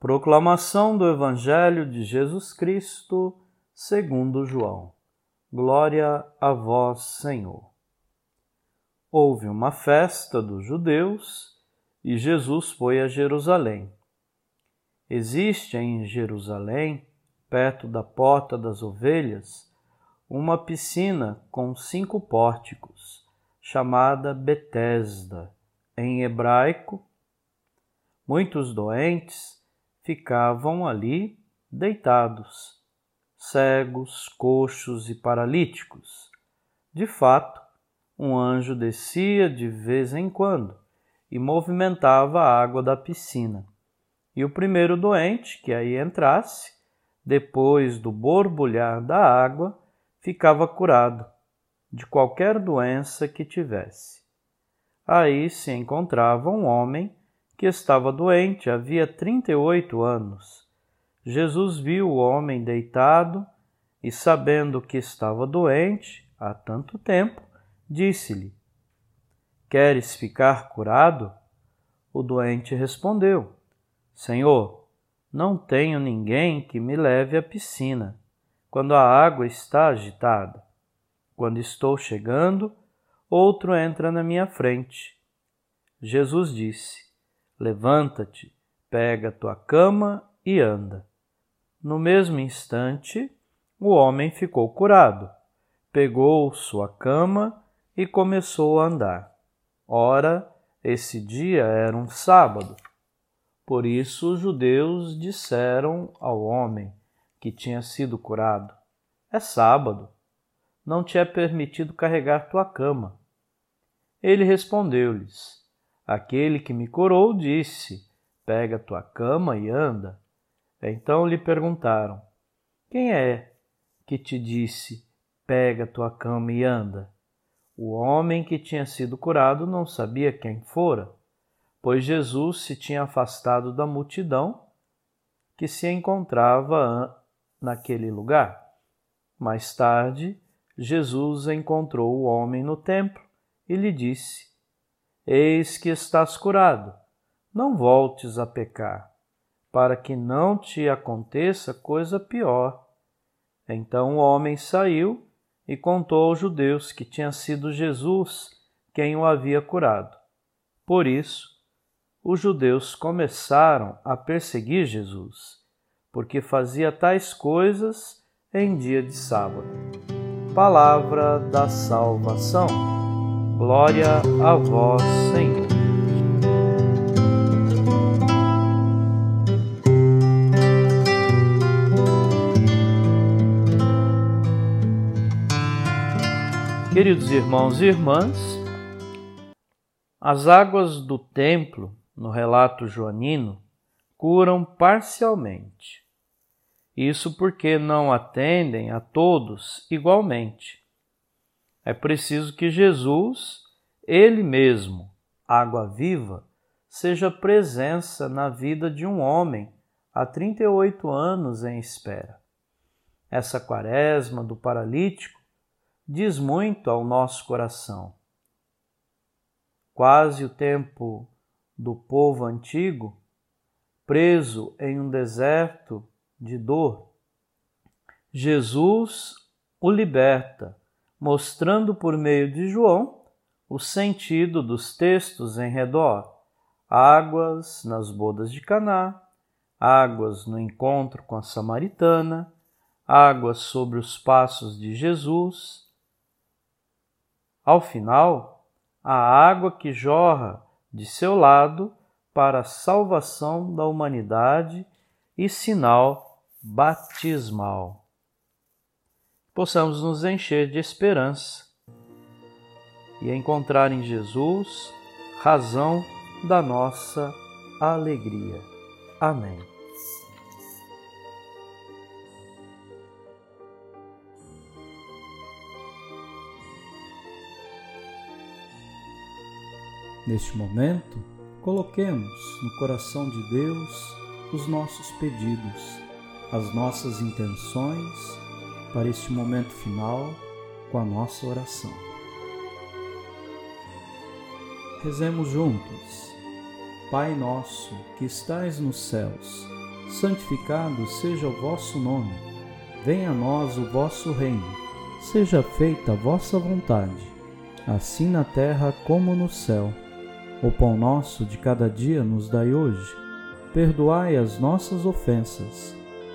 Proclamação do Evangelho de Jesus Cristo, segundo João. Glória a vós, Senhor. Houve uma festa dos judeus e Jesus foi a Jerusalém. Existe em Jerusalém, perto da Porta das Ovelhas, uma piscina com cinco pórticos, chamada Betesda, em hebraico. Muitos doentes ficavam ali deitados, cegos, coxos e paralíticos. De fato, um anjo descia de vez em quando e movimentava a água da piscina. E o primeiro doente que aí entrasse, depois do borbulhar da água, ficava curado de qualquer doença que tivesse. Aí se encontrava um homem que estava doente havia trinta e oito anos. Jesus viu o homem deitado e, sabendo que estava doente há tanto tempo, disse-lhe: Queres ficar curado? O doente respondeu: Senhor, não tenho ninguém que me leve à piscina quando a água está agitada. Quando estou chegando, outro entra na minha frente. Jesus disse: Levanta-te, pega tua cama e anda. No mesmo instante, o homem ficou curado, pegou sua cama e começou a andar. Ora, esse dia era um sábado. Por isso os judeus disseram ao homem que tinha sido curado: É sábado, não te é permitido carregar tua cama. Ele respondeu-lhes: Aquele que me curou disse: Pega tua cama e anda. Então lhe perguntaram: Quem é que te disse: Pega tua cama e anda? O homem que tinha sido curado não sabia quem fora, pois Jesus se tinha afastado da multidão que se encontrava naquele lugar. Mais tarde, Jesus encontrou o homem no templo e lhe disse: Eis que estás curado. Não voltes a pecar, para que não te aconteça coisa pior. Então o homem saiu e contou aos judeus que tinha sido Jesus quem o havia curado. Por isso, os judeus começaram a perseguir Jesus, porque fazia tais coisas em dia de sábado. Palavra da salvação. Glória a vós, Senhor. Queridos irmãos e irmãs, as águas do templo, no relato joanino, curam parcialmente. Isso porque não atendem a todos igualmente é preciso que Jesus, Ele mesmo, água viva, seja presença na vida de um homem há 38 anos em espera. Essa quaresma do paralítico diz muito ao nosso coração. Quase o tempo do povo antigo, preso em um deserto de dor, Jesus o liberta mostrando por meio de João o sentido dos textos em redor: águas nas bodas de Caná, águas no encontro com a samaritana, água sobre os passos de Jesus. Ao final, a água que jorra de seu lado para a salvação da humanidade e sinal batismal. Possamos nos encher de esperança e encontrar em Jesus razão da nossa alegria. Amém. Neste momento, coloquemos no coração de Deus os nossos pedidos, as nossas intenções para este momento final com a nossa oração. Rezemos juntos. Pai nosso, que estais nos céus, santificado seja o vosso nome. Venha a nós o vosso reino. Seja feita a vossa vontade, assim na terra como no céu. O pão nosso de cada dia nos dai hoje. Perdoai as nossas ofensas,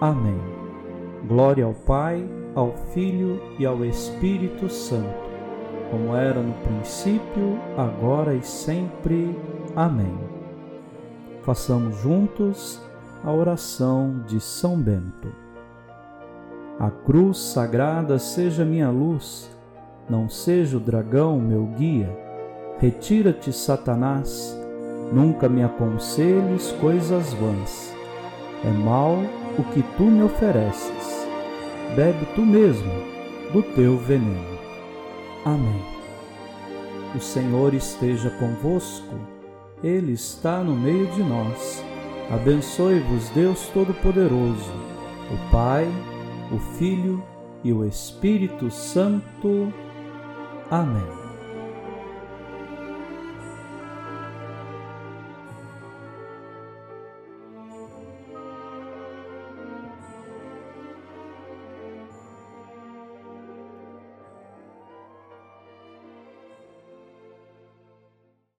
Amém. Glória ao Pai, ao Filho e ao Espírito Santo, como era no princípio, agora e sempre. Amém. Façamos juntos a oração de São Bento. A cruz sagrada seja minha luz, não seja o dragão meu guia Retira-te, Satanás, nunca me aconselhes coisas vãs. É mal o que tu me ofereces. Bebe tu mesmo do teu veneno. Amém. O Senhor esteja convosco, Ele está no meio de nós. Abençoe-vos, Deus Todo-Poderoso, o Pai, o Filho e o Espírito Santo. Amém.